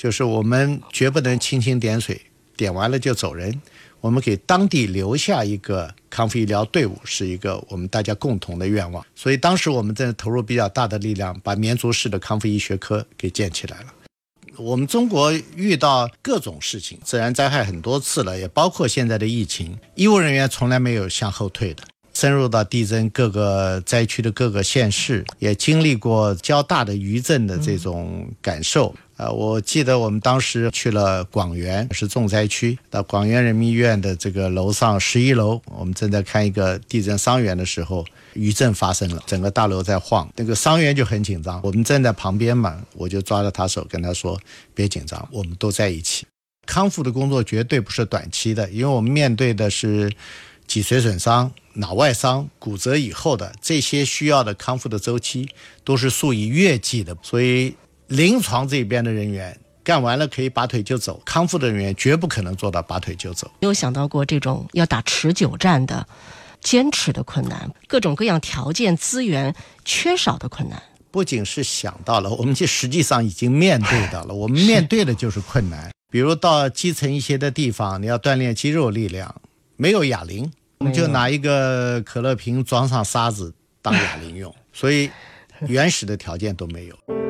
就是我们绝不能蜻蜓点水，点完了就走人。我们给当地留下一个康复医疗队伍，是一个我们大家共同的愿望。所以当时我们在投入比较大的力量，把绵竹市的康复医学科给建起来了。我们中国遇到各种事情，自然灾害很多次了，也包括现在的疫情，医务人员从来没有向后退的。深入到地震各个灾区的各个县市，也经历过较大的余震的这种感受。呃，我记得我们当时去了广元，是重灾区，到广元人民医院的这个楼上十一楼，我们正在看一个地震伤员的时候，余震发生了，整个大楼在晃，那个伤员就很紧张。我们站在旁边嘛，我就抓着他手跟他说：“别紧张，我们都在一起。”康复的工作绝对不是短期的，因为我们面对的是脊髓损伤、脑外伤、骨折以后的这些需要的康复的周期，都是数以月计的，所以。临床这边的人员干完了可以拔腿就走，康复的人员绝不可能做到拔腿就走。没有想到过这种要打持久战的、坚持的困难，各种各样条件资源缺少的困难。不仅是想到了，我们就实际上已经面对到了。我们面对的就是困难。比如到基层一些的地方，你要锻炼肌肉力量，没有哑铃，我们就拿一个可乐瓶装上沙子当哑铃用，所以原始的条件都没有。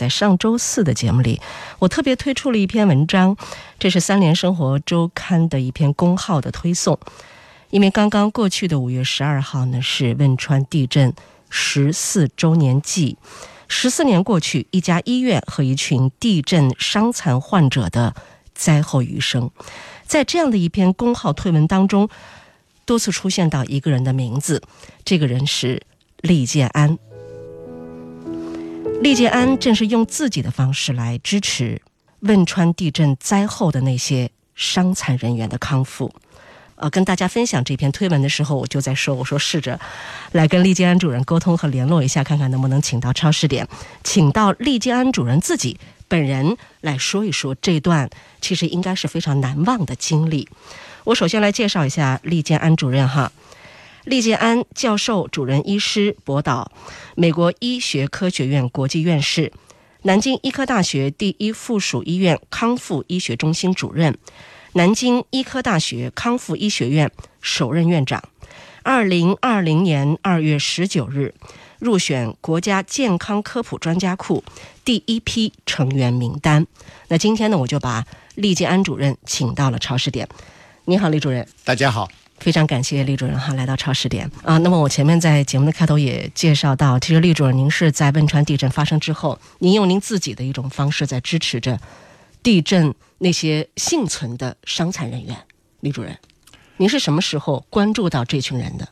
在上周四的节目里，我特别推出了一篇文章，这是三联生活周刊的一篇公号的推送。因为刚刚过去的五月十二号呢，是汶川地震十四周年祭，十四年过去，一家医院和一群地震伤残患者的灾后余生，在这样的一篇公号推文当中，多次出现到一个人的名字，这个人是厉建安。利建安正是用自己的方式来支持汶川地震灾后的那些伤残人员的康复。呃，跟大家分享这篇推文的时候，我就在说，我说试着来跟利建安主任沟通和联络一下，看看能不能请到超市点，请到利建安主任自己本人来说一说这段其实应该是非常难忘的经历。我首先来介绍一下利建安主任哈。厉建安教授、主任医师，博导，美国医学科学院国际院士，南京医科大学第一附属医院康复医学中心主任，南京医科大学康复医学院首任院长。二零二零年二月十九日，入选国家健康科普专家库第一批成员名单。那今天呢，我就把厉建安主任请到了超市点。你好，李主任。大家好。非常感谢李主任哈来到超市点啊。那么我前面在节目的开头也介绍到，其实李主任您是在汶川地震发生之后，您用您自己的一种方式在支持着地震那些幸存的伤残人员。李主任，您是什么时候关注到这群人的？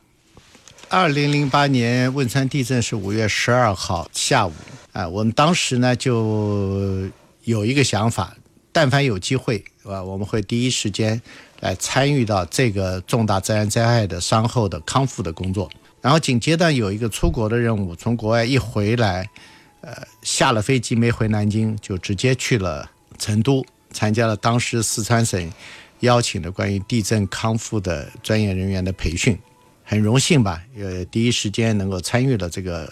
二零零八年汶川地震是五月十二号下午啊，我们当时呢就有一个想法，但凡有机会啊，我们会第一时间。来参与到这个重大自然灾害的伤后的康复的工作，然后紧接着有一个出国的任务，从国外一回来，呃，下了飞机没回南京，就直接去了成都，参加了当时四川省邀请的关于地震康复的专业人员的培训，很荣幸吧，呃，第一时间能够参与了这个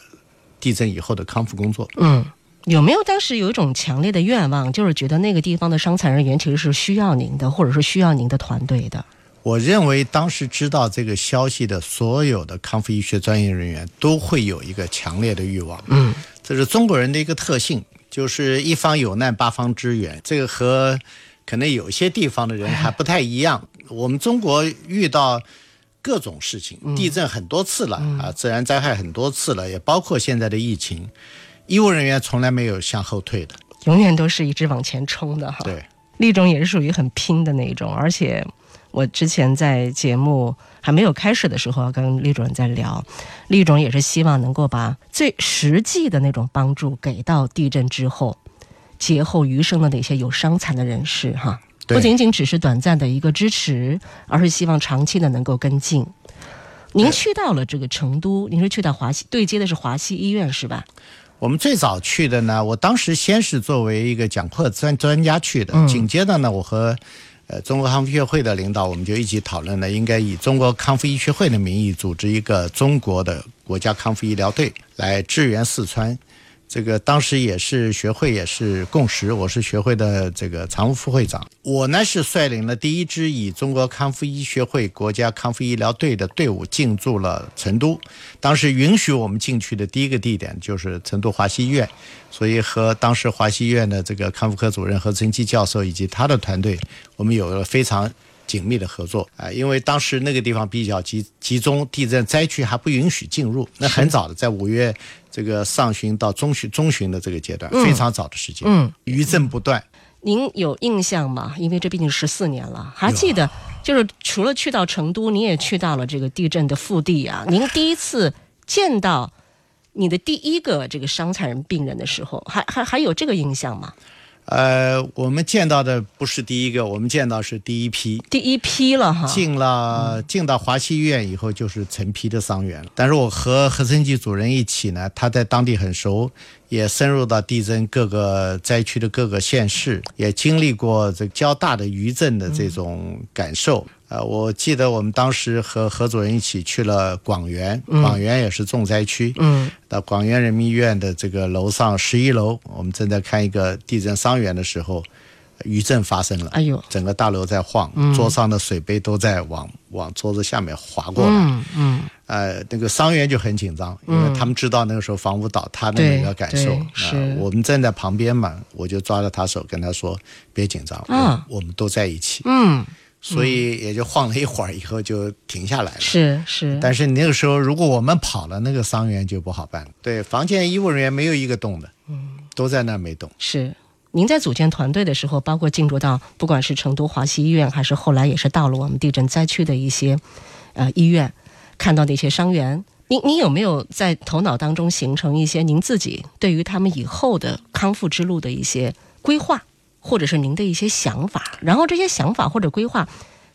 地震以后的康复工作。嗯。有没有当时有一种强烈的愿望，就是觉得那个地方的伤残人员其实是需要您的，或者是需要您的团队的？我认为当时知道这个消息的所有的康复医学专业人员都会有一个强烈的欲望。嗯，这是中国人的一个特性，就是一方有难八方支援。这个和可能有些地方的人还不太一样。我们中国遇到各种事情，地震很多次了啊，自然灾害很多次了，也包括现在的疫情。医务人员从来没有向后退的，永远都是一直往前冲的哈。对，厉总也是属于很拼的那一种，而且我之前在节目还没有开始的时候，跟厉主任在聊，厉总也是希望能够把最实际的那种帮助给到地震之后劫后余生的那些有伤残的人士哈。对不仅仅只是短暂的一个支持，而是希望长期的能够跟进。您去到了这个成都，您是去到华西对接的是华西医院是吧？我们最早去的呢，我当时先是作为一个讲课专专家去的，嗯紧接着呢，我和呃中国康复医学会的领导，我们就一起讨论了，应该以中国康复医学会的名义组织一个中国的国家康复医疗队来支援四川。这个当时也是学会也是共识，我是学会的这个常务副会长。我呢是率领了第一支以中国康复医学会国家康复医疗队的队伍进驻了成都。当时允许我们进去的第一个地点就是成都华西医院，所以和当时华西医院的这个康复科主任何成基教授以及他的团队，我们有了非常紧密的合作啊、因为当时那个地方比较集集中，地震灾区还不允许进入，那很早的，在五月这个上旬到中旬中旬的这个阶段，非常早的时间，嗯，余震不断。您有印象吗？因为这毕竟十四年了，还记得就是除了去到成都，您也去到了这个地震的腹地啊。您第一次见到你的第一个这个伤残人病人的时候，还还还有这个印象吗？呃，我们见到的不是第一个，我们见到是第一批。第一批了哈，进了进到华西医院以后，就是成批的伤员了。但是我和何生基主任一起呢，他在当地很熟，也深入到地震各个灾区的各个县市，也经历过这较大的余震的这种感受。呃，我记得我们当时和何主任一起去了广元，广元也是重灾区。嗯，到广元人民医院的这个楼上十一楼，我们正在看一个地震伤员的时候，余震发生了。哎呦，整个大楼在晃，桌上的水杯都在往往桌子下面滑过来。嗯嗯，呃，那个伤员就很紧张，因为他们知道那个时候房屋倒塌的那个感受。我们站在旁边嘛，我就抓着他手跟他说：“别紧张，嗯我我们都在一起。嗯，所以也就晃了一会儿，以后就停下来了。是是，但是你那个时候，如果我们跑了，那个伤员就不好办了。对，房间医务人员没有一个动的，嗯，都在那儿没动。是。您在组建团队的时候，包括进入到不管是成都华西医院，还是后来也是到了我们地震灾区的一些呃医院，看到那些伤员，您您有没有在头脑当中形成一些您自己对于他们以后的康复之路的一些规划，或者是您的一些想法？然后这些想法或者规划，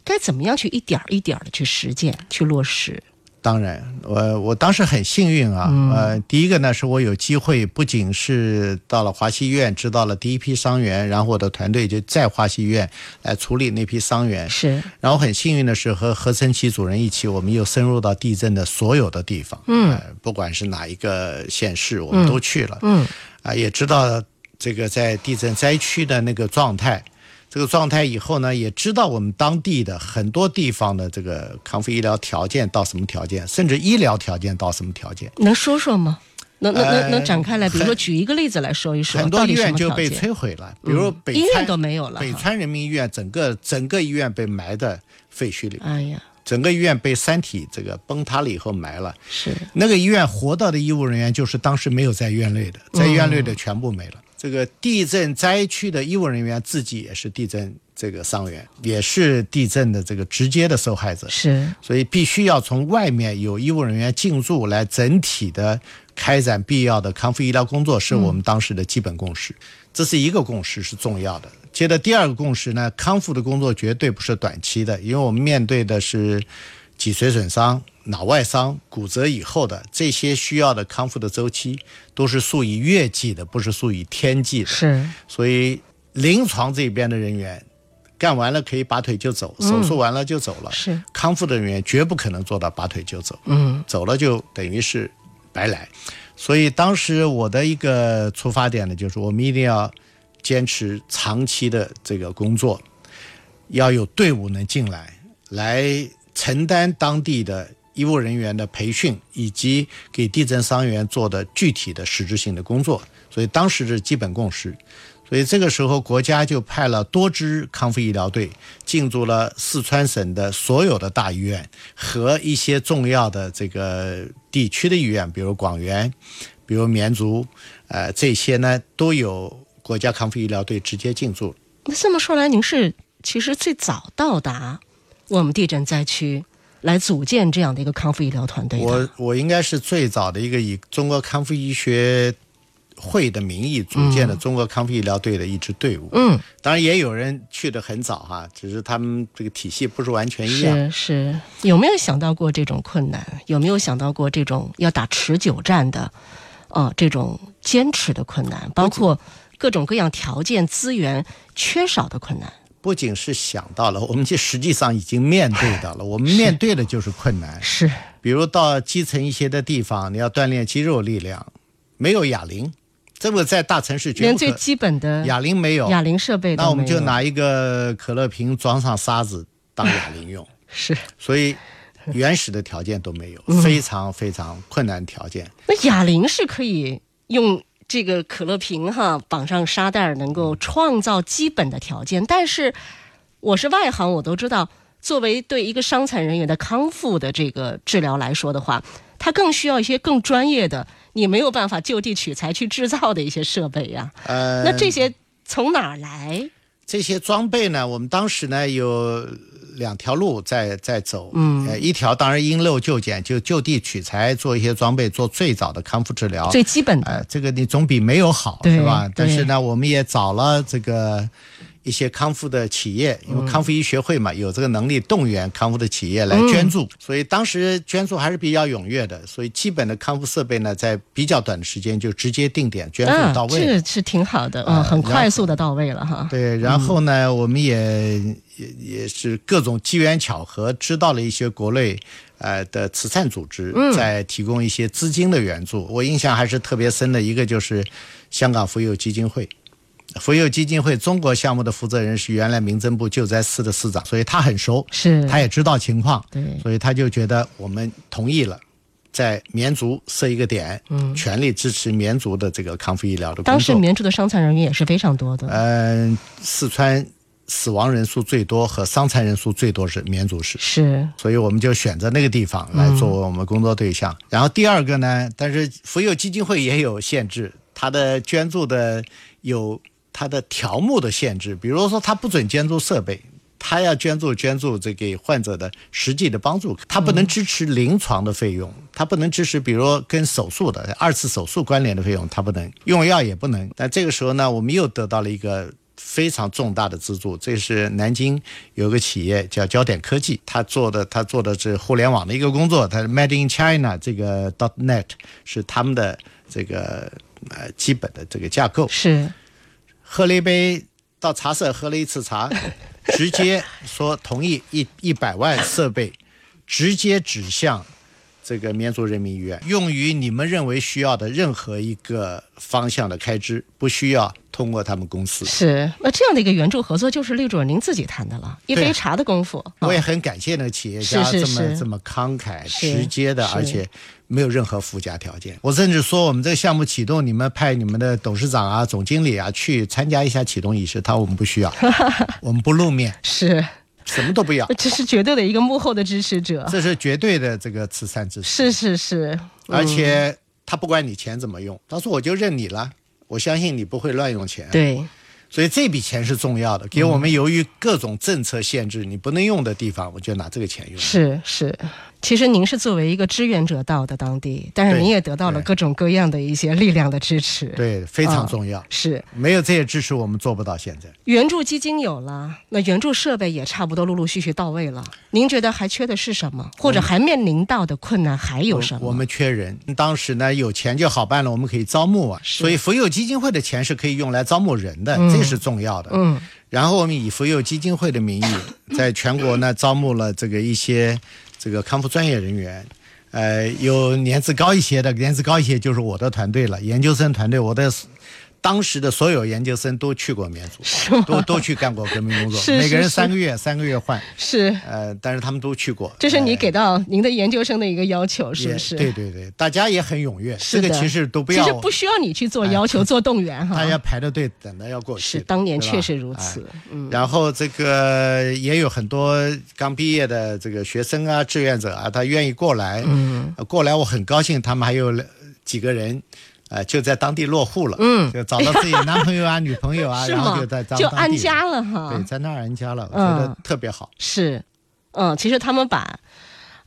该怎么样去一点儿一点的去实践、去落实？当然，我我当时很幸运啊，呃，第一个呢是我有机会，不仅是到了华西医院知道了第一批伤员，然后我的团队就在华西医院来处理那批伤员。是，然后很幸运的是和何森奇主任一起，我们又深入到地震的所有的地方，嗯呃不管是哪一个县市，我们都去了，嗯啊、也知道这个在地震灾区的那个状态。这个状态以后呢，也知道我们当地的很多地方的这个康复医疗条件到什么条件，甚至医疗条件到什么条件。能说说吗？能能能能呃展开来，比如说举一个例子来说一说，很多医院就被？摧毁了，比如北医院、都没有了北川人民医院整个整个医院被埋在废墟里，哎呀，整个医院被山体这个崩塌了以后埋了。是那个医院活到的医务人员就是当时没有在院内的，在院内的全部没了。这个地震灾区的医务人员自己也是地震这个伤员，也是地震的这个直接的受害者。是，所以必须要从外面有医务人员进驻来整体的开展必要的康复医疗工作，是我们当时的基本共识。这是一个共识，是重要的。接着第二个共识呢，康复的工作绝对不是短期的，因为我们面对的是脊髓损伤、脑外伤、骨折以后的这些需要的康复的周期，都是数以月计的，不是数以天计的。是所以临床这边的人员干完了可以拔腿就走，手术完了就走了。是，康复的人员绝不可能做到拔腿就走，嗯走了就等于是白来。所以当时我的一个出发点呢，就是我们一定要坚持长期的这个工作，要有队伍能进来，来承担当地的医务人员的培训，以及给地震伤员做的具体的实质性的工作。所以当时是基本共识。所以这个时候，国家就派了多支康复医疗队进驻了四川省的所有的大医院和一些重要的这个地区的医院，比如广元，比如绵竹，呃，这些呢都有国家康复医疗队直接进驻。那这么说来，您是其实最早到达我们地震灾区来组建这样的一个康复医疗团队的。我我应该是最早的一个以中国康复医学会的名义组建的中国康复医疗队的一支队伍。嗯，当然也有人去的很早哈，只是他们这个体系不是完全一样。是是，有没有想到过这种困难？有没有想到过这种要打持久战的，呃，这种坚持的困难，包括各种各样条件资源缺少的困难？不仅是想到了，我们就实际上已经面对到了。我们面对的就是困难。是，比如到基层一些的地方，你要锻炼肌肉力量，没有哑铃，这个在大城市绝连。最基本的哑铃没有，哑铃设备那我们就拿一个可乐瓶装上沙子当哑铃用。是。所以原始的条件都没有，嗯非常非常困难条件。那哑铃是可以用这个可乐瓶哈绑上沙袋儿，能够创造基本的条件。但是我是外行，我都知道，作为对一个伤残人员的康复的这个治疗来说的话，它更需要一些更专业的，你没有办法就地取材去制造的一些设备呀。呃，那这些从哪儿来？这些装备呢，我们当时呢有两条路在在走，嗯，呃，一条当然因陋就简，就就地取材做一些装备，做最早的康复治疗。最基本的，呃，这个你总比没有好，是吧？但是呢，我们也找了这个一些康复的企业，因为康复医学会嘛，有这个能力动员康复的企业来捐助，所以当时捐助还是比较踊跃的。所以基本的康复设备呢，在比较短的时间就直接定点捐助啊到，位。这是挺好的，嗯，很快速的到位了哈。对，然后呢，我们也也也是各种机缘巧合，知道了一些国内呃的慈善组织在提供一些资金的援助。我印象还是特别深的一个就是香港妇幼基金会。妇幼基金会中国项目的负责人是原来民政部救灾司的司长，所以他很熟，是，他也知道情况，对，所以他就觉得我们同意了。在绵竹设一个点，嗯，全力支持绵竹的这个康复医疗的工作。当时绵竹的伤残人员也是非常多的。嗯，四川死亡人数最多和伤残人数最多是绵竹市，是，所以我们就选择那个地方来作为我们工作对象。然后第二个呢，但是妇幼基金会也有限制，它的捐助的有它的条目的限制，比如说它不准捐助设备。他要捐助捐助这给患者的实际的帮助，他不能支持临床的费用，他不能支持比如跟手术的二次手术关联的费用，他不能用药也不能。但这个时候呢，我们又得到了一个非常重大的资助，这是南京有个企业叫焦点科技，他做的他做的是互联网的一个工作，他 Made in China 这个 dot net 是他们的这个呃基本的这个架构。是，喝了一杯到茶社喝了一次茶。直接说同意一一百万设备，直接指向这个绵竹人民医院，用于你们认为需要的任何一个方向的开支，不需要通过他们公司。是，那这样的一个援助合作，就是李主任您自己谈的了，一杯茶的功夫。我也很感谢那个企业家这么是。这么慷慨、直接的，而且没有任何附加条件。我甚至说，我们这个项目启动，你们派你们的董事长啊、总经理啊去参加一下启动仪式，他说我们不需要，我们不露面，是，什么都不要。这是绝对的一个幕后的支持者。这是绝对的这个慈善支持，是是是，而且他不管你钱怎么用，他说我就认你了，我相信你不会乱用钱。，对，所以这笔钱是重要的，给我们由于各种政策限制，你不能用的地方，我就拿这个钱用。是是。其实您是作为一个志愿者到的当地，但是您也得到了各种各样的一些力量的支持。，对，非常重要。是没有这些支持，我们做不到现在。援助基金有了，那援助设备也差不多陆陆续续到位了。您觉得还缺的是什么，或者还面临到的困难还有什么？我我们缺人，当时呢有钱就好办了，我们可以招募啊。是所以福佑基金会的钱是可以用来招募人的，这是重要的。嗯，然后我们以福佑基金会的名义，在全国呢招募了这个一些这个康复专业人员，呃，有年资高一些的，年资高一些就是我的团队了，研究生团队，我的当时的所有研究生都去过绵竹，都都去干过革命工作，是是每个人三个月，三个月换，是，呃，但是他们都去过。这是你呃给到您的研究生的一个要求，是不是？对对对，大家也很踊跃，是这个其实都不要，其实不需要你去做要求、做动员哈。大家排着队等着要过去是。当年确实如此哎。嗯，然后这个也有很多刚毕业的这个学生啊、志愿者啊，他愿意过来。嗯，过来我很高兴，他们还有几个人。呃，就在当地落户了，嗯就找到自己男朋友啊、女朋友啊，然后就在？当地安家了哈。对，在那儿安家了，我觉得嗯特别好。是，嗯，其实他们把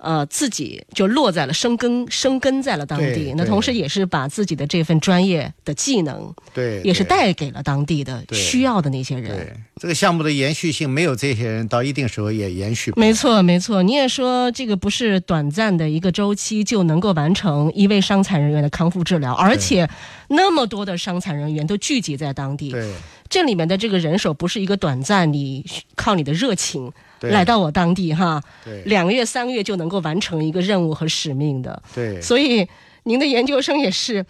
呃，自己就落在了生根生根在了当地那同时也是把自己的这份专业的技能，对，也是带给了当地的需要的那些人。对这个项目的延续性，没有这些人，到一定时候也延续。没错，没错。你也说这个不是短暂的一个周期就能够完成一位伤残人员的康复治疗，而且那么多的伤残人员都聚集在当地，对这里面的这个人手不是一个短暂，你靠你的热情对来到我当地哈，两个月、三个月就能够完成一个任务和使命的。对所以您的研究生也是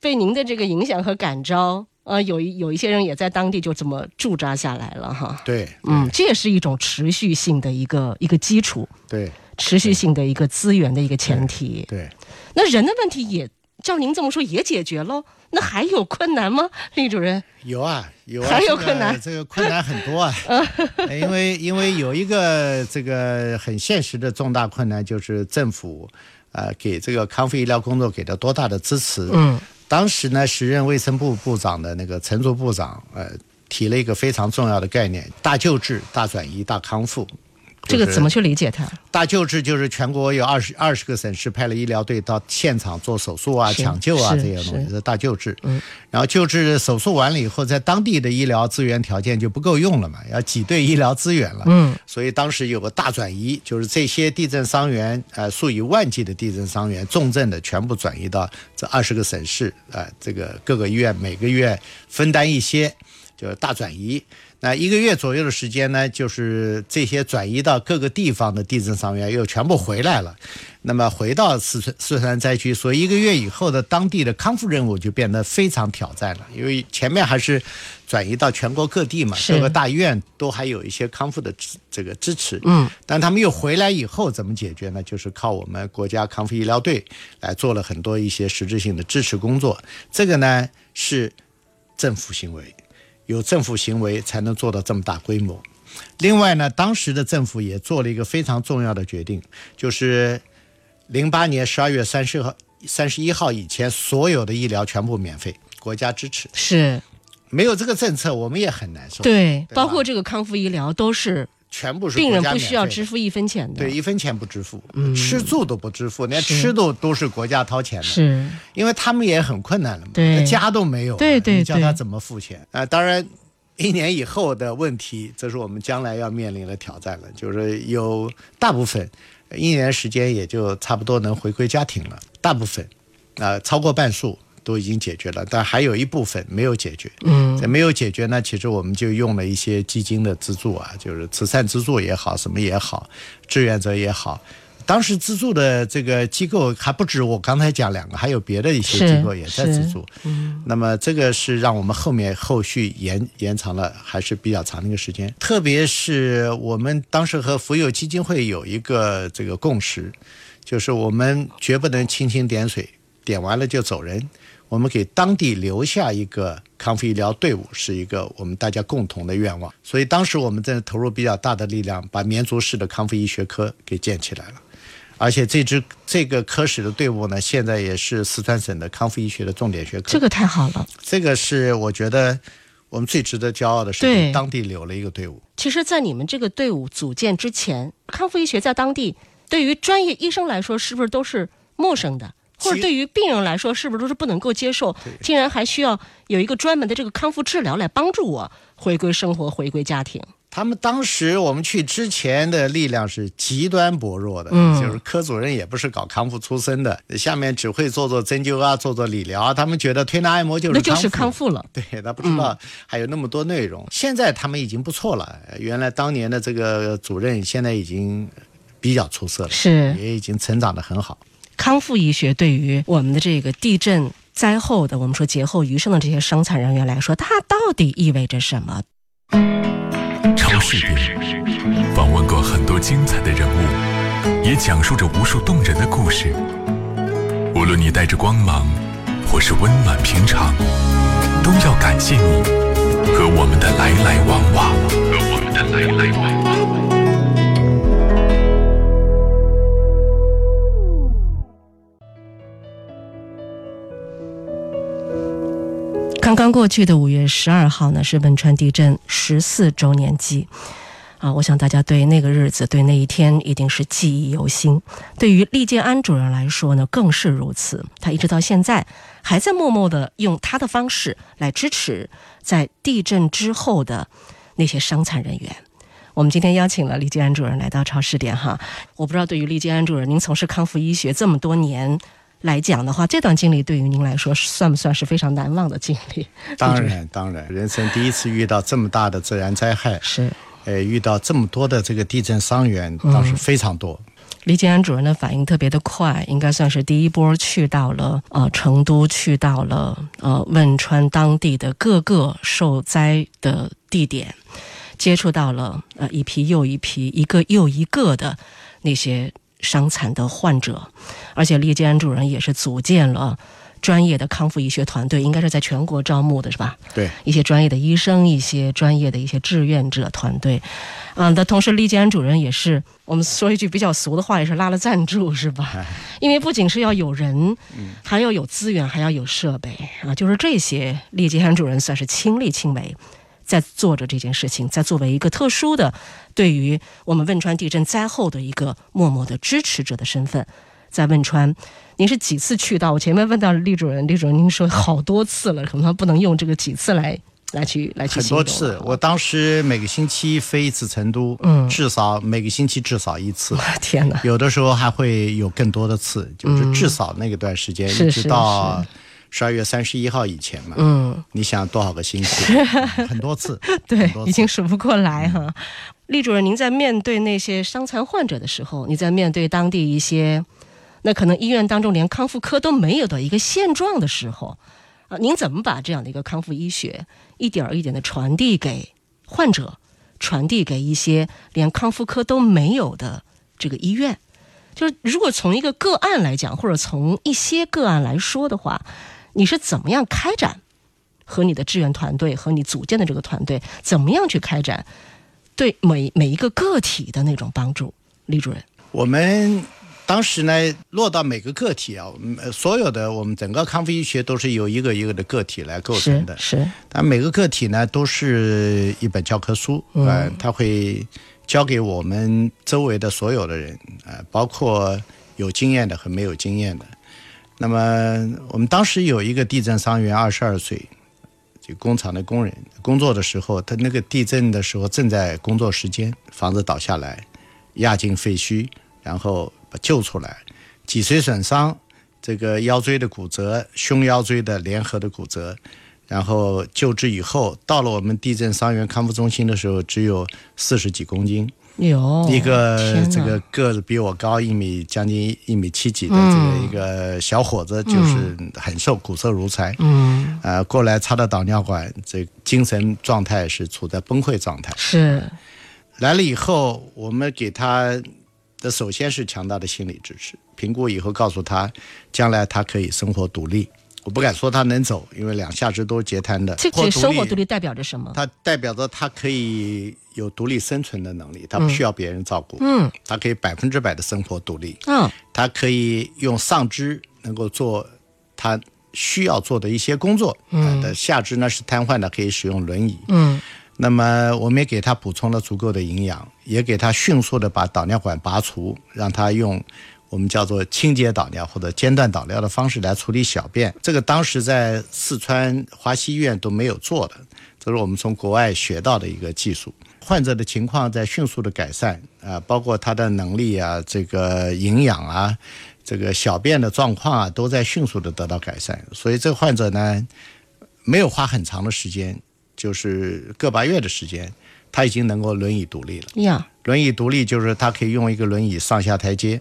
被您的这个影响和感召，呃，有一有一些人也在当地就这么驻扎下来了哈。对嗯，这也是一种持续性的一个一个基础，对持续性的一个资源的一个前提。对，那人的问题也照您这么说也解决喽？那还有困难吗，李主任？有啊有啊，还有困难这个困难很多啊，呃因为因为有一个这个很现实的重大困难，就是政府呃给这个康复医疗工作给了多大的支持。嗯，当时呢，时任卫生部部长的那个陈竹部长，呃，提了一个非常重要的概念：大救治、大转移、大康复。就是这个怎么去理解它？大救治就是全国有二十二十个省市派了医疗队到现场做手术啊、抢救啊这些东西，是是大救治。嗯，然后救治手术完了以后，在当地的医疗资源条件就不够用了嘛，要挤兑医疗资源了。嗯，所以当时有个大转移，就是这些地震伤员，呃，数以万计的地震伤员，重症的全部转移到这二十个省市，呃，这个各个医院每个月分担一些，就是大转移。那一个月左右的时间呢，就是这些转移到各个地方的地震伤员又全部回来了，那么回到四川四川灾区，所以一个月以后的当地的康复任务就变得非常挑战了，因为前面还是转移到全国各地嘛，各个大医院都还有一些康复的支这个支持，嗯，但他们又回来以后怎么解决呢？就是靠我们国家康复医疗队来做了很多一些实质性的支持工作，这个呢是政府行为。有政府行为才能做到这么大规模。另外呢，当时的政府也做了一个非常重要的决定，就是零八年十二月三十号、三十一号以前，所有的医疗全部免费，国家支持。是没有这个政策，我们也很难受。，对，吧包括这个康复医疗都是全部是病人不需要支付一分钱的。对，一分钱不支付，吃住都不支付，连吃都都是国家掏钱的。是因为他们也很困难了嘛，对家都没有对你叫他怎么付钱啊、当然，一年以后的问题，这是我们将来要面临的挑战了，就是有大部分一年时间也就差不多能回归家庭了，大部分啊、超过半数。都已经解决了，但还有一部分没有解决。嗯，这没有解决呢，其实我们就用了一些基金的资助啊，就是慈善资助也好，什么也好，志愿者也好。当时资助的这个机构还不止我刚才讲两个，还有别的一些机构也在资助。嗯，那么这个是让我们后面后续延延长了还是比较长的一个时间。特别是我们当时和福友基金会有一个这个共识，就是我们绝不能蜻蜓点水，点完了就走人。我们给当地留下一个康复医疗队伍，是一个我们大家共同的愿望。所以当时我们在投入比较大的力量，把绵竹市的康复医学科给建起来了。而且这支这个科室的队伍呢，现在也是四川省的康复医学的重点学科。这个太好了。这个是我觉得我们最值得骄傲的是，对给当地留了一个队伍。其实，在你们这个队伍组建之前，康复医学在当地对于专业医生来说，是不是都是陌生的？或者对于病人来说，是不是都是不能够接受？竟然还需要有一个专门的这个康复治疗来帮助我回归生活、回归家庭。他们当时我们去之前的力量是极端薄弱的，嗯就是科主任也不是搞康复出身的，下面只会做做针灸啊，做做理疗啊，他们觉得推拿按摩就是那就是康康复了。对他不知道还有那么多内容。现在他们已经不错了，原来当年的这个主任现在已经比较出色了，是也已经成长得很好。康复医学对于我们的这个地震灾后的，我们说劫后余生的这些伤残人员来说，它到底意味着什么？超市里访问过很多精彩的人物，也讲述着无数动人的故事。无论你带着光芒，或是温暖平常，都要感谢你和我们的来来往往，和我们的来来往往。刚刚过去的五月十二号呢，是汶川地震十四周年祭。啊，我想大家对那个日子、对那一天一定是记忆犹新。对于利建安主任来说呢，更是如此。他一直到现在还在默默的用他的方式来支持在地震之后的那些伤残人员。我们今天邀请了李建安主任来到超市点哈。我不知道对于李建安主任，您从事康复医学这么多年来讲的话，这段经历对于您来说算不算是非常难忘的经历？当然，当然，人生第一次遇到这么大的自然灾害，是。呃，遇到这么多的这个地震伤员，倒是非常多。李建安主任的反应特别的快，应该算是第一波去到了呃成都，去到了呃汶川当地的各个受灾的地点，接触到了呃一批又一批、一个又一个的那些伤残的患者，而且栗建安主任也是组建了。专业的康复医学团队应该是在全国招募的，是吧？对，一些专业的医生，一些专业的一些志愿者团队，嗯，的同时，利建安主任也是我们说一句比较俗的话，也是拉了赞助，是吧？因为不仅是要有人，还要有资源，还要有设备啊，就是这些，利建安主任算是亲力亲为，在做着这件事情，在作为一个特殊的，对于我们汶川地震灾后的一个默默的支持者的身份。在汶川，您是几次去到？我前面问到李主任，李主任您说好多次了，可能不能用这个几次来来去来去很多次，我当时每个星期飞一次成都，嗯，至少每个星期至少一次。天哪！有的时候还会有更多的次，就是至少那个段时间一直到十二月三十一号以前嘛。嗯，你想多少个星期？很多次，对，已经数不过来哈。厉主任，您在面对那些伤残患者的时候，你在面对当地一些。那可能医院当中连康复科都没有的一个现状的时候，啊，您怎么把这样的一个康复医学一点儿一点的传递给患者，传递给一些连康复科都没有的这个医院？就是如果从一个个案来讲，或者从一些个案来说的话，你是怎么样开展和你的志愿团队和你组建的这个团队怎么样去开展对每每一个个体的那种帮助？李主任，我们。当时呢，落到每个个体啊，所有的我们整个康复医学都是由一个一个的个体来构成的。是。但每个个体呢，都是一本教科书，嗯，他会教给我们周围的所有的人，啊，包括有经验的和没有经验的。那么我们当时有一个地震伤员，二十二岁，就工厂的工人，工作的时候，他那个地震的时候正在工作时间，房子倒下来，压进废墟，然后。把救出来，脊髓损伤，这个腰椎的骨折，胸腰椎的联合的骨折，然后救治以后，到了我们地震伤员康复中心的时候，只有四十几公斤。有一个这个个子比我高一米，将近一米七几的这个一个小伙子，就是很瘦，骨瘦如柴。嗯，呃，过来插到导尿管，这精神状态是处在崩溃状态。是，来了以后，我们给他。的首先是强大的心理支持，评估以后告诉他，将来他可以生活独立。我不敢说他能走，因为两下肢都是截瘫的。这生活独立代表着什么？它代表着他可以有独立生存的能力，他不需要别人照顾。嗯，他可以百分之百的生活独立。嗯，他可以用上肢能够做他需要做的一些工作。嗯，的下肢呢是瘫痪的，可以使用轮椅。嗯。那么我们也给他补充了足够的营养，也给他迅速的把导尿管拔除，让他用我们叫做清洁导尿或者间断导尿的方式来处理小便。这个当时在四川华西医院都没有做的，这是我们从国外学到的一个技术。患者的情况在迅速的改善啊，包括他的能力啊、这个营养啊、这个小便的状况啊，都在迅速的得到改善。所以这个患者呢，没有花很长的时间。就是个把月的时间，他已经能够轮椅独立了。呀，轮椅独立就是他可以用一个轮椅上下台阶，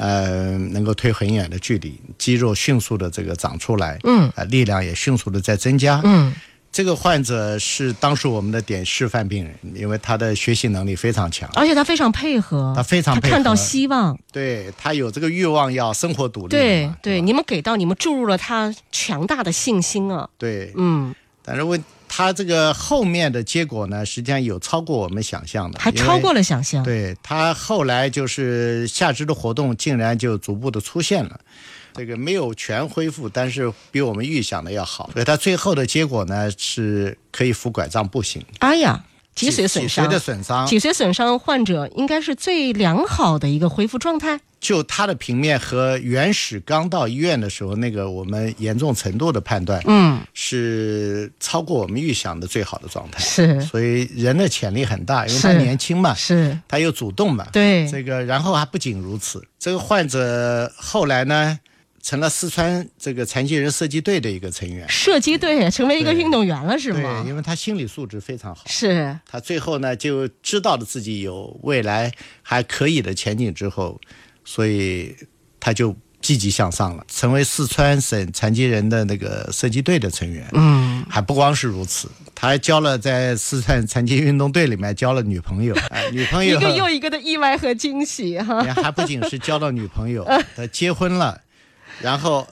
呃，能够推很远的距离，肌肉迅速的这个长出来，嗯，啊，力量也迅速的在增加。嗯，这个患者是当时我们的点示范病人，因为他的学习能力非常强，而且他非常配合，他非常他看到希望，对他有这个欲望要生活独立。对对，你们给到你们注入了他强大的信心啊。对，嗯，但是问。他这个后面的结果呢，实际上有超过我们想象的，还超过了想象。对他后来就是下肢的活动竟然就逐步的出现了，这个没有全恢复，但是比我们预想的要好。所以他最后的结果呢，是可以扶拐杖步行。哎呀，脊髓损伤脊髓的损伤，脊髓损伤患者应该是最良好的一个恢复状态。就他的平面和原始刚到医院的时候那个我们严重程度的判断，嗯，是超过我们预想的最好的状态。是所以人的潜力很大，因为他年轻嘛，是，他又主动嘛。对，这个，然后还不仅如此，这个患者后来呢，成了四川这个残疾人射击队的一个成员。射击队成为一个运动员了，是吗对，吗？因为他心理素质非常好，是，他最后呢就知道了自己有未来还可以的前景之后，所以他就积极向上了，成为四川省残疾人的那个射击队的成员。嗯，还不光是如此，他还交了在四川残疾运动队里面交了女朋友，哎，女朋友一个又一个的意外和惊喜哈。还不仅是交到女朋友，他结婚了，然后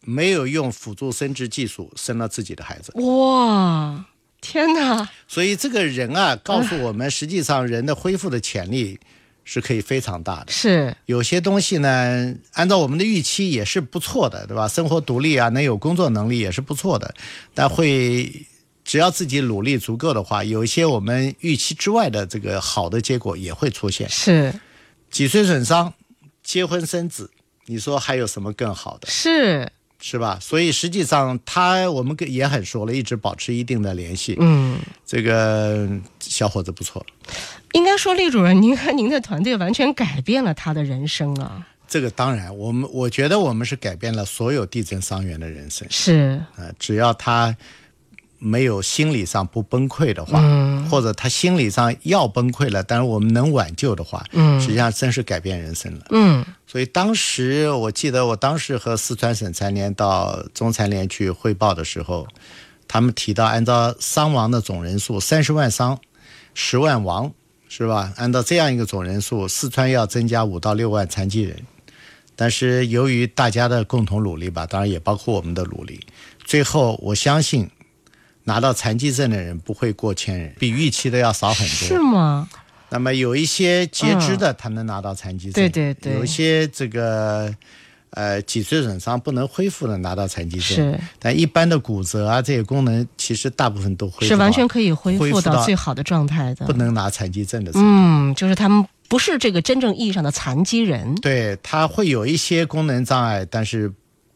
没有用辅助生殖技术生了自己的孩子。哇，天哪！所以这个人啊，告诉我们，实际上人的恢复的潜力是可以非常大的。是有些东西呢，按照我们的预期也是不错的，对吧？生活独立啊，能有工作能力也是不错的，但会只要自己努力足够的话，有一些我们预期之外的这个好的结果也会出现。是脊髓损伤，结婚生子，你说还有什么更好的？是，是吧？所以实际上他我们跟也很熟了，一直保持一定的联系。嗯，这个小伙子不错，应该说，厉主任，您和您的团队完全改变了他的人生啊。这个当然，我们我觉得我们是改变了所有地震伤员的人生。是，呃，只要他没有心理上不崩溃的话，嗯或者他心理上要崩溃了，但是我们能挽救的话，嗯实际上真是改变人生了。嗯所以当时我记得，我当时和四川省残联到中残联去汇报的时候，他们提到，按照伤亡的总人数，三十万伤，十万亡，是吧？按照这样一个总人数，四川要增加五到六万残疾人。但是由于大家的共同努力吧，当然也包括我们的努力，最后我相信拿到残疾证的人不会过千人，比预期的要少很多。是吗？那么有一些截肢的，他能拿到残疾证，对对对有一些这个呃脊髓损伤不能恢复的拿到残疾证，是但一般的骨折啊这些功能，其实大部分都恢复是完全可以恢复到到最好的状态的不。能拿残疾证的。嗯，就是他们不是这个真正意义上的残疾人。对，他会有一些功能障碍，但是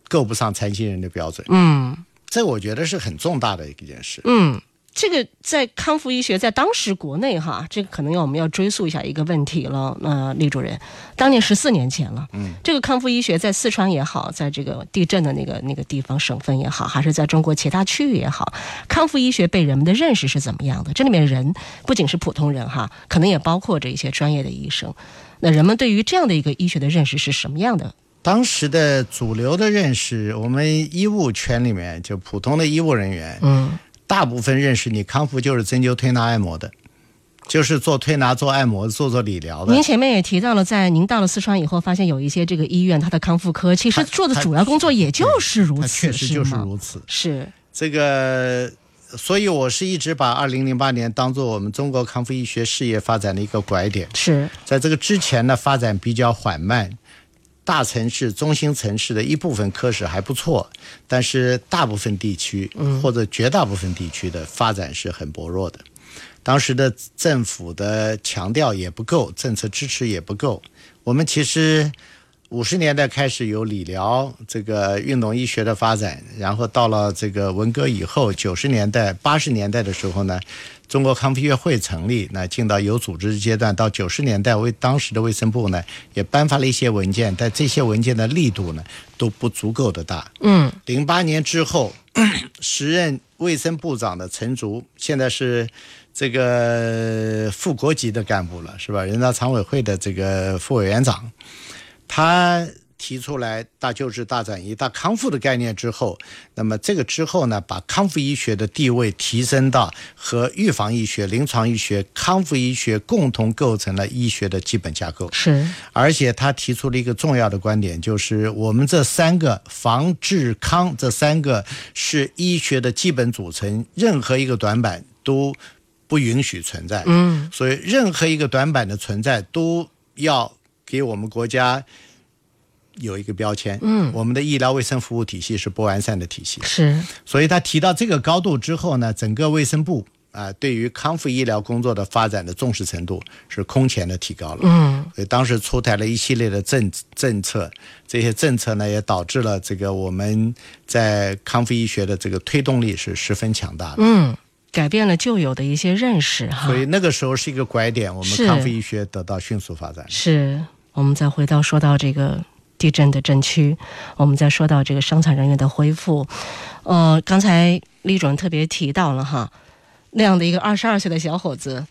够不上残疾人的标准，嗯这我觉得是很重大的一件事。嗯。这个在康复医学，在当时国内哈，这个可能要我们要追溯一下一个问题了。那、李主任，当年十四年前了，嗯，这个康复医学在四川也好，在这个地震的那个那个地方省份也好，还是在中国其他区域也好，康复医学被人们的认识是怎么样的？这里面人不仅是普通人哈，可能也包括着一些专业的医生。那人们对于这样的一个医学的认识是什么样的？当时的主流的认识，我们医务圈里面就普通的医务人员，嗯大部分认识你康复就是针灸、推拿、按摩的，就是做推拿、做按摩、做做理疗的您。前面也提到了，在您到了四川以后，发现有一些这个医院它的康复科其实做的主要工作也就是如它此，确实就是如此。是这个，所以我是一直把二零零八年当做我们中国康复医学事业发展的一个拐点。是在这个之前呢，发展比较缓慢，大城市、中心城市的一部分科室还不错，但是大部分地区或者绝大部分地区的发展是很薄弱的。当时的政府的强调也不够，政策支持也不够。我们其实五十年代开始有理疗这个运动医学的发展，然后到了这个文革以后，九十年代、八十年代的时候呢，中国康复医学会成立，那进到有组织的阶段，到九十年代为当时的卫生部呢也颁发了一些文件，但这些文件的力度呢都不足够的大。嗯零八年之后，时任卫生部长的陈竺，现在是这个副国级的干部了，是吧？人大常委会的这个副委员长，他提出来大救治、大转移、大康复的概念之后，那么这个之后呢，把康复医学的地位提升到和预防医学、临床医学、康复医学共同构成了医学的基本架构。是而且他提出了一个重要的观点，就是我们这三个防治康这三个是医学的基本组成，任何一个短板都不允许存在。嗯所以任何一个短板的存在都要给我们国家有一个标签。嗯我们的医疗卫生服务体系是不完善的体系。是所以他提到这个高度之后呢，整个卫生部啊，对于康复医疗工作的发展的重视程度是空前的提高了。嗯，所以当时出台了一系列的政政策，这些政策呢也导致了这个我们在康复医学的这个推动力是十分强大的。嗯，改变了旧有的一些认识哈。所以那个时候是一个拐点，我们康复医学得到迅速发展。是我们再回到说到这个地震的震区，我们再说到这个伤残人员的恢复。呃，刚才李主任特别提到了哈，那样的一个二十二岁的小伙子。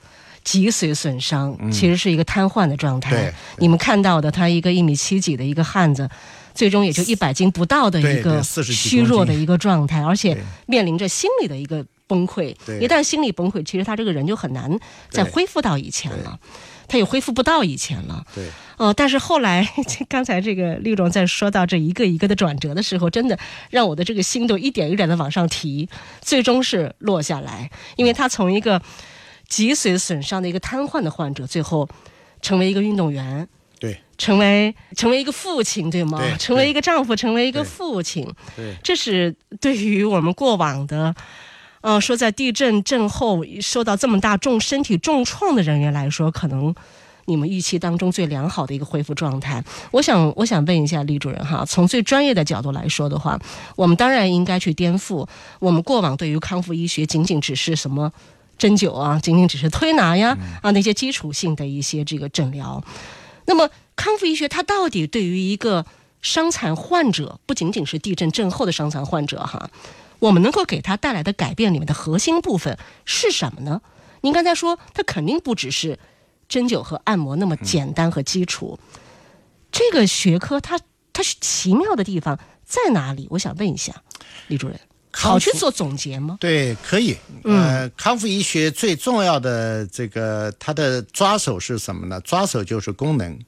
脊髓损伤其实是一个瘫痪的状态。你们看到的，他一个一米七几的一个汉子，最终也就一百斤不到的一个对40几虚弱的一个状态，而且面临着心理的一个崩溃。对一旦心理崩溃，其实他这个人就很难再恢复到以前了，他也恢复不到以前了。对，呃，但是后来，刚才这个李总在说到这一个一个的转折的时候，真的让我的这个心都一点一点的往上提，最终是落下来，因为他从一个脊髓损伤的一个瘫痪的患者，最后成为一个运动员，对成为成为一个父亲，对吗？对成为一个丈夫，成为一个父亲，对这是对于我们过往的。呃，说在地震震后受到这么大重身体重创的人员来说，可能你们预期当中最良好的一个恢复状态。我想，我想问一下李主任哈，从最专业的角度来说的话，我们当然应该去颠覆我们过往对于康复医学仅仅只是什么针灸啊，仅仅只是推拿呀啊那些基础性的一些这个诊疗。那么康复医学它到底对于一个伤残患者，不仅仅是地震震后的伤残患者哈，我们能够给他带来的改变里面的核心部分是什么呢？您刚才说，它肯定不只是针灸和按摩那么简单和基础。这个学科它它是奇妙的地方在哪里？我想问一下李主任，好去做总结吗？对，可以。呃，康复医学最重要的这个它的抓手是什么呢？抓手就是功能。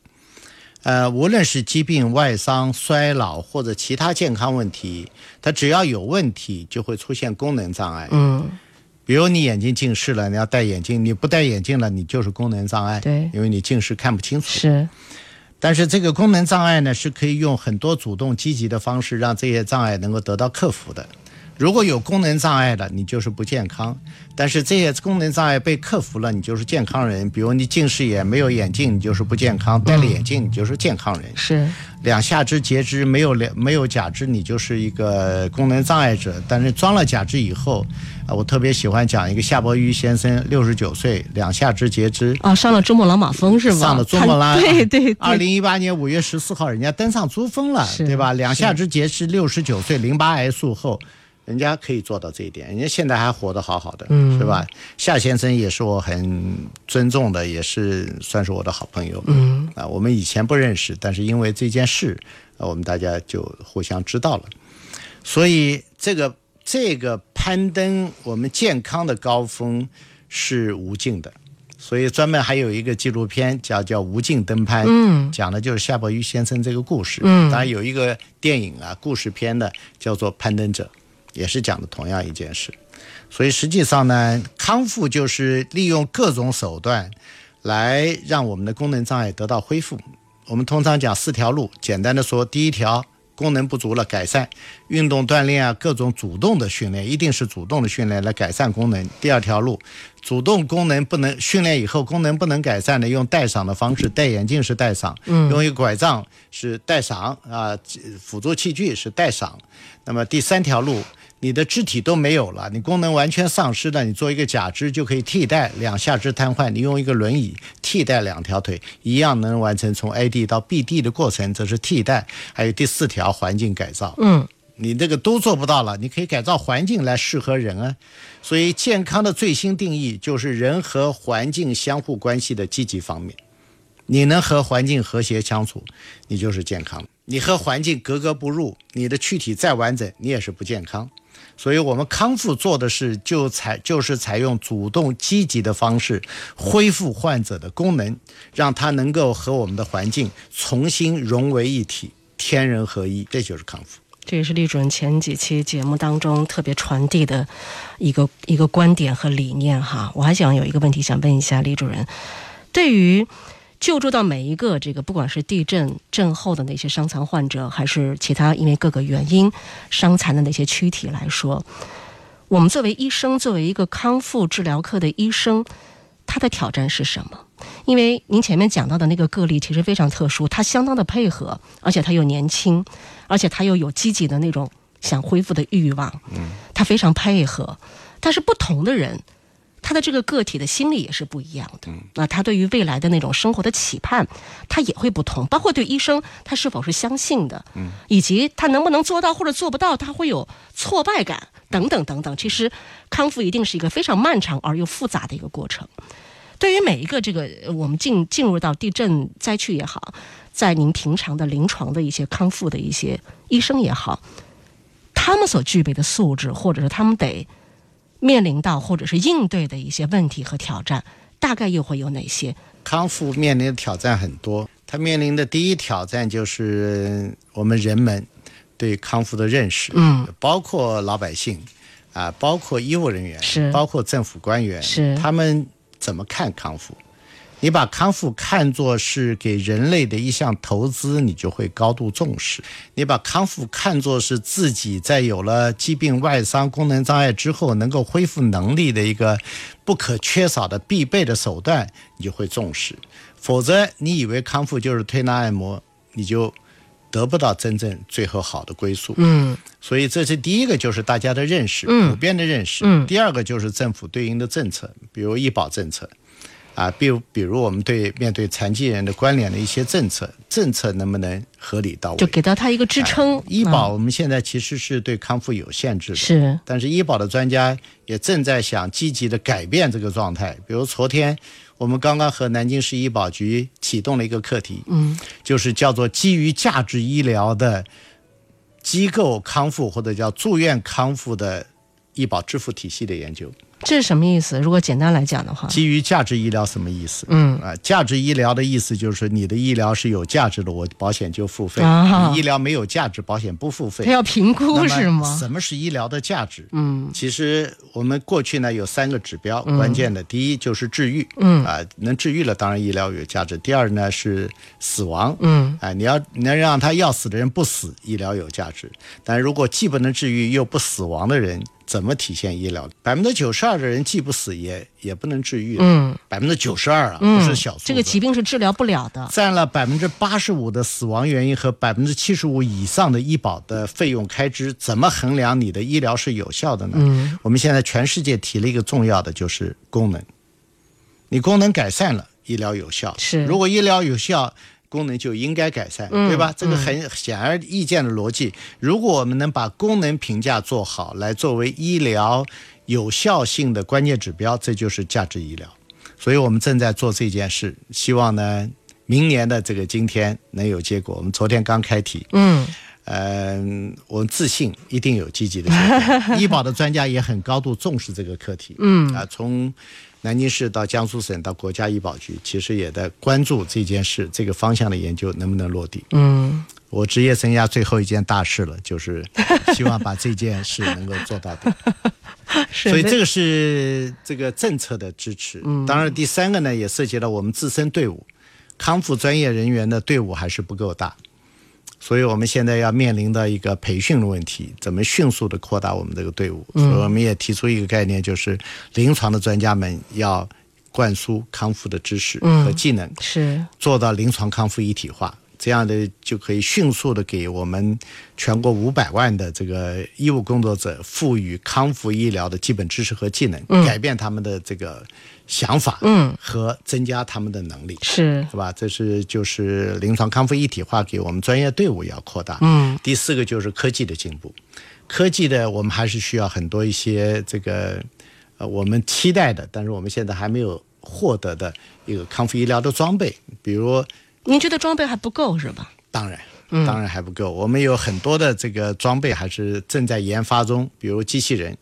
呃，无论是疾病、外伤、衰老或者其他健康问题，它只要有问题，就会出现功能障碍。嗯，比如你眼睛近视了，你要戴眼镜，你不戴眼镜了，你就是功能障碍。对因为你近视看不清楚。是，但是这个功能障碍呢，是可以用很多主动积极的方式让这些障碍能够得到克服的。如果有功能障碍的，你就是不健康；但是这些功能障碍被克服了，你就是健康人。比如你近视眼没有眼镜，你就是不健康；戴了眼镜，你就是健康人。是，两下肢截肢没有两没有假肢，你就是一个功能障碍者。但是装了假肢以后，啊，我特别喜欢讲一个夏伯渝先生，六十九岁，两下肢截肢，啊，上了珠穆朗玛峰是吗？上了珠穆朗，玛 对对对，二零一八年五月十四号，人家登上珠峰了，对吧？两下肢截肢，六十九岁，淋巴癌术后，人家可以做到这一点，人家现在还活得好好的，嗯是吧？夏先生也是我很尊重的，也是算是我的好朋友。嗯啊，我们以前不认识，但是因为这件事，啊，我们大家就互相知道了。所以这个这个攀登我们健康的高峰是无尽的，所以专门还有一个纪录片叫叫《无尽登攀》，嗯讲的就是夏伯渝先生这个故事。嗯当然有一个电影啊，故事片的叫做《攀登者》，也是讲的同样一件事。所以实际上呢，康复就是利用各种手段来让我们的功能障碍得到恢复。我们通常讲四条路，简单的说，第一条功能不足了改善，运动锻炼啊，各种主动的训练，一定是主动的训练来改善功能。第二条路，主动功能不能训练以后功能不能改善的，用戴赏的方式，戴眼镜是戴赏，用一个拐杖是戴赏啊，辅助器具是戴赏。那么第三条路。你的肢体都没有了，你功能完全丧失了，你做一个假肢就可以替代两下肢瘫痪，你用一个轮椅替代两条腿，一样能完成从 A D 到 B D 的过程，这是替代。还有第四条环境改造，嗯你这个都做不到了，你可以改造环境来适合人啊。所以健康的最新定义就是人和环境相互关系的积极方面。你能和环境和谐相处，你就是健康；你和环境格格不入，你的躯体再完整，你也是不健康。所以，我们康复做的是就采就是采用主动积极的方式，恢复患者的功能，让他能够和我们的环境重新融为一体，天人合一，这就是康复。这也是李主任前几期节目当中特别传递的一个一个观点和理念哈。我还想有一个问题想问一下李主任，对于救助到每一个这个不管是地震震后的那些伤残患者，还是其他因为各个原因伤残的那些躯体来说，我们作为医生，作为一个康复治疗科的医生，他的挑战是什么？因为您前面讲到的那个个例其实非常特殊，他相当的配合，而且他又年轻，而且他又有积极的那种想恢复的欲望，嗯，他非常配合。但是不同的人，他的这个个体的心理也是不一样的，那他对于未来的那种生活的期盼，他也会不同，包括对医生他是否是相信的，嗯，以及他能不能做到或者做不到，他会有挫败感。等等等等，其实康复一定是一个非常漫长而又复杂的一个过程。对于每一个这个我们进进入到地震灾区也好，在您平常的临床的一些康复的一些医生也好，他们所具备的素质，或者是他们得面临到或者是应对的一些问题和挑战，大概又会有哪些？康复面临的挑战很多，他面临的第一挑战就是我们人们。对康复的认识，嗯，包括老百姓，啊，包括医务人员，是，包括政府官员，是，他们怎么看康复？你把康复看作是给人类的一项投资，你就会高度重视；你把康复看作是自己在有了疾病、外伤、功能障碍之后能够恢复能力的一个不可缺少的必备的手段，你就会重视。否则，你以为康复就是推拿按摩，你就。得不到真正最后好的归宿，嗯，所以这是第一个，就是大家的认识，嗯，普遍的认识，嗯，第二个就是政府对应的政策，比如医保政策，啊，比如比如我们对面对残疾人的关联的一些政策，政策能不能合理到位，就给到他一个支撑。医保我们现在其实是对康复有限制的，是，但是医保的专家也正在想积极的改变这个状态，比如昨天。我们刚刚和南京市医保局启动了一个课题，嗯，就是叫做基于价值医疗的机构康复或者叫住院康复的医保支付体系的研究。这是什么意思？如果简单来讲的话，基于价值医疗什么意思？嗯啊，价值医疗的意思就是你的医疗是有价值的，我保险就付费；医疗没有价值，保险不付费。它要评估是吗？什么是医疗的价值？嗯，其实我们过去呢有三个指标，关键的第一就是治愈，嗯啊，能治愈了，当然医疗有价值。第二呢是死亡，嗯啊，你要能让他要死的人不死，医疗有价值。但如果既不能治愈又不死亡的人。怎么体现医疗？百分之九十二的人既不死也也不能治愈。嗯，百分之九十二啊，不是小数。这个疾病是治疗不了的。占了百分之八十五的死亡原因和百分之七十五以上的医保的费用开支，怎么衡量你的医疗是有效的呢？嗯，我们现在全世界提了一个重要的，就是功能。你功能改善了，医疗有效。是，如果医疗有效。功能就应该改善，对吧？这个很显而易见的逻辑。如果我们能把功能评价做好，来作为医疗有效性的关键指标，这就是价值医疗。所以我们正在做这件事，希望呢，明年的这个今天能有结果。我们昨天刚开题，嗯，呃，我们自信一定有积极的结果。医保的专家也很高度重视这个课题，嗯啊，从。南京市到江苏省到国家医保局，其实也在关注这件事，这个方向的研究能不能落地？嗯，我职业生涯最后一件大事了，就是 希望把这件事能够做到底。所以这个是这个政策的支持。嗯，当然第三个呢，也涉及到我们自身队伍，康复专业人员的队伍还是不够大。所以我们现在要面临的一个培训的问题，怎么迅速的扩大我们这个队伍？所以我们也提出一个概念，就是临床的专家们要灌输康复的知识和技能，是。做到临床康复一体化，这样的就可以迅速的给我们全国五百万的这个医务工作者赋予康复医疗的基本知识和技能，改变他们的这个。想法，嗯，和增加他们的能力，是是吧？这是就是临床康复一体化，给我们专业队伍要扩大。嗯，第四个就是科技的进步，科技的我们还是需要很多一些这个呃我们期待的，但是我们现在还没有获得的一个康复医疗的装备，比如您觉得装备还不够是吧？当然，当然还不够。我们有很多的这个装备还是正在研发中，比如机器人。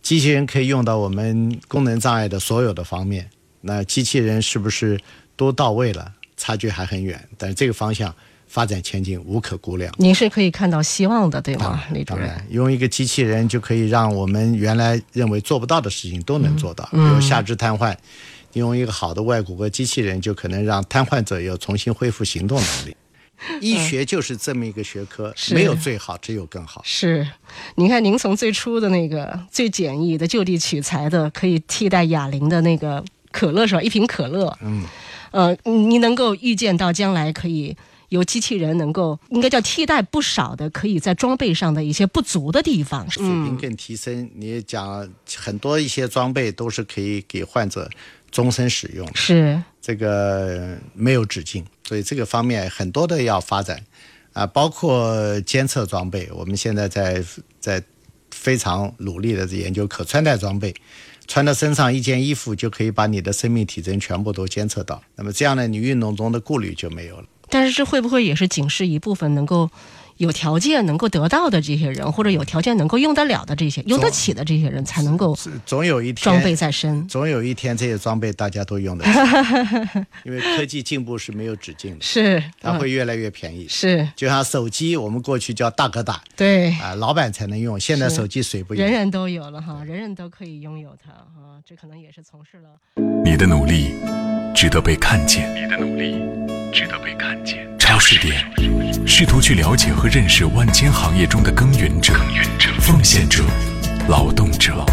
机器人可以用到我们功能障碍的所有的方面，那机器人是不是都到位了？差距还很远，但是这个方向发展前景无可估量。您是可以看到希望的，对吗，李主任？用一个机器人就可以让我们原来认为做不到的事情都能做到，比如下肢瘫痪，用一个好的外骨骼机器人就可能让瘫痪者又重新恢复行动能力。医学就是这么一个学科，是没有最好，只有更好。是，您看，您从最初的那个最简易的就地取材的，可以替代哑铃的那个可乐是吧？一瓶可乐，嗯，呃，你能够预见到将来可以由机器人能够，应该叫替代不少的可以在装备上的一些不足的地方。水平更提升。你也讲很多一些装备都是可以给患者终身使用的，是，这个没有止境，所以这个方面很多的要发展啊，包括监测装备，我们现在在在非常努力的研究可穿戴装备。穿到身上一件衣服就可以把你的生命体征全部都监测到，那么这样呢，你运动中的顾虑就没有了。但是这会不会也是警示一部分能够有条件能够得到的这些人，或者有条件能够用得了的这些、用得起的这些人，才能够总有一天装备在身？总有一天这些装备大家都用得起，因为科技进步是没有止境的，是，嗯它会越来越便宜。是就像手机，我们过去叫大哥大对。啊，老板才能用，现在手机谁不用人？人都有了哈，人人都可以拥有它哈，这可能也是从事了。你的努力值得被看见，你的努力值得被看见。超市点，试图去了解和认识万千行业中的耕耘者、奉献者、劳动者。